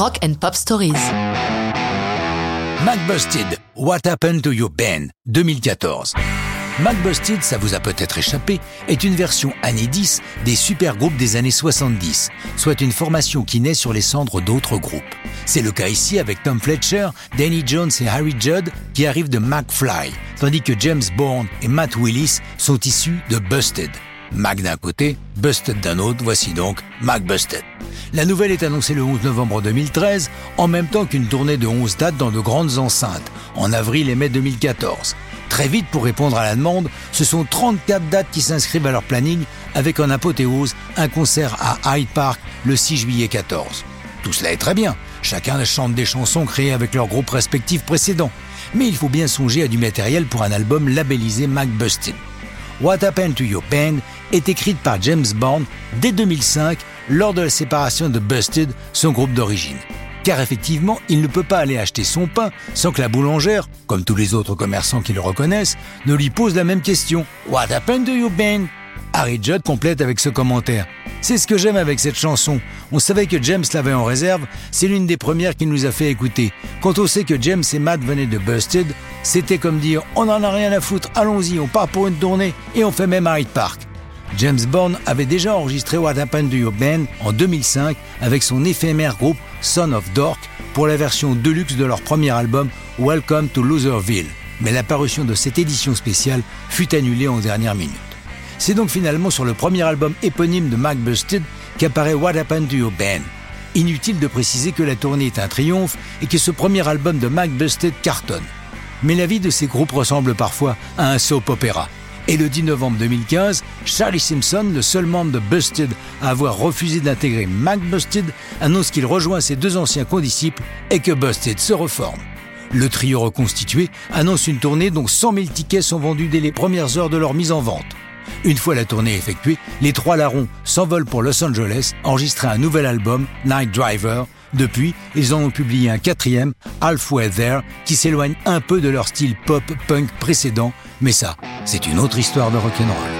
Rock and Pop Stories. MacBusted, What Happened to Your Band, 2014. MacBusted, ça vous a peut-être échappé, est une version années 10 des super groupes des années 70, soit une formation qui naît sur les cendres d'autres groupes. C'est le cas ici avec Tom Fletcher, Danny Jones et Harry Judd qui arrivent de McFly, tandis que James Bourne et Matt Willis sont issus de Busted. Mac d'un côté, Busted d'un autre, voici donc Mac Busted. La nouvelle est annoncée le 11 novembre 2013, en même temps qu'une tournée de 11 dates dans de grandes enceintes, en avril et mai 2014. Très vite, pour répondre à la demande, ce sont 34 dates qui s'inscrivent à leur planning, avec en apothéose un concert à Hyde Park le 6 juillet 14. Tout cela est très bien, chacun chante des chansons créées avec leurs groupes respectifs précédents, mais il faut bien songer à du matériel pour un album labellisé Mac Busted. What Happened to Your Band est écrite par James Bond dès 2005 lors de la séparation de Busted, son groupe d'origine. Car effectivement, il ne peut pas aller acheter son pain sans que la boulangère, comme tous les autres commerçants qui le reconnaissent, ne lui pose la même question. What happened to your band? Harry Judd complète avec ce commentaire. C'est ce que j'aime avec cette chanson. On savait que James l'avait en réserve, c'est l'une des premières qu'il nous a fait écouter. Quand on sait que James et Matt venaient de Busted, c'était comme dire on n'en a rien à foutre, allons-y, on part pour une tournée et on fait même Hyde Park. James Bond avait déjà enregistré What Happened to Your Band en 2005 avec son éphémère groupe Son of Dork pour la version deluxe de leur premier album Welcome to Loserville. Mais la parution de cette édition spéciale fut annulée en dernière minute. C'est donc finalement sur le premier album éponyme de Mac Busted qu'apparaît What Happened to Your Band. Inutile de préciser que la tournée est un triomphe et que ce premier album de Mac Busted cartonne. Mais la vie de ces groupes ressemble parfois à un soap opéra. Et le 10 novembre 2015, Charlie Simpson, le seul membre de Busted à avoir refusé d'intégrer Mac Busted, annonce qu'il rejoint ses deux anciens condisciples et que Busted se reforme. Le trio reconstitué annonce une tournée dont 100 000 tickets sont vendus dès les premières heures de leur mise en vente. Une fois la tournée effectuée, les trois larrons s'envolent pour Los Angeles, enregistrer un nouvel album, Night Driver. Depuis, ils en ont publié un quatrième, Halfway There, qui s'éloigne un peu de leur style pop-punk précédent, mais ça, c'est une autre histoire de rock'n'roll.